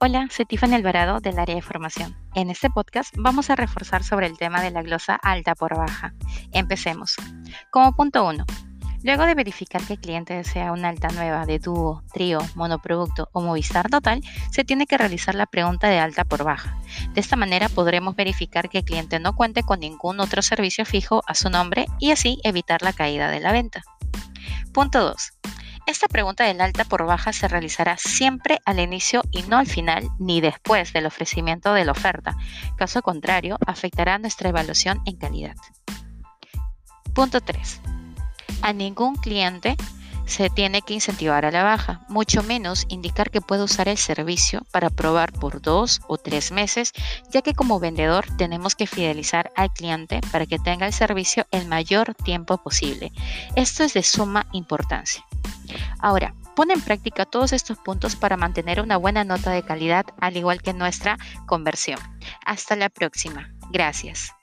Hola, soy Tiffany Alvarado del área de formación. En este podcast vamos a reforzar sobre el tema de la glosa alta por baja. Empecemos. Como punto 1. Luego de verificar que el cliente desea una alta nueva de dúo, trío, monoproducto o Movistar total, se tiene que realizar la pregunta de alta por baja. De esta manera podremos verificar que el cliente no cuente con ningún otro servicio fijo a su nombre y así evitar la caída de la venta. Punto 2. Esta pregunta del alta por baja se realizará siempre al inicio y no al final ni después del ofrecimiento de la oferta. Caso contrario, afectará nuestra evaluación en calidad. Punto 3. A ningún cliente se tiene que incentivar a la baja, mucho menos indicar que puede usar el servicio para probar por dos o tres meses, ya que como vendedor tenemos que fidelizar al cliente para que tenga el servicio el mayor tiempo posible. Esto es de suma importancia. Ahora, pone en práctica todos estos puntos para mantener una buena nota de calidad, al igual que nuestra conversión. Hasta la próxima. Gracias.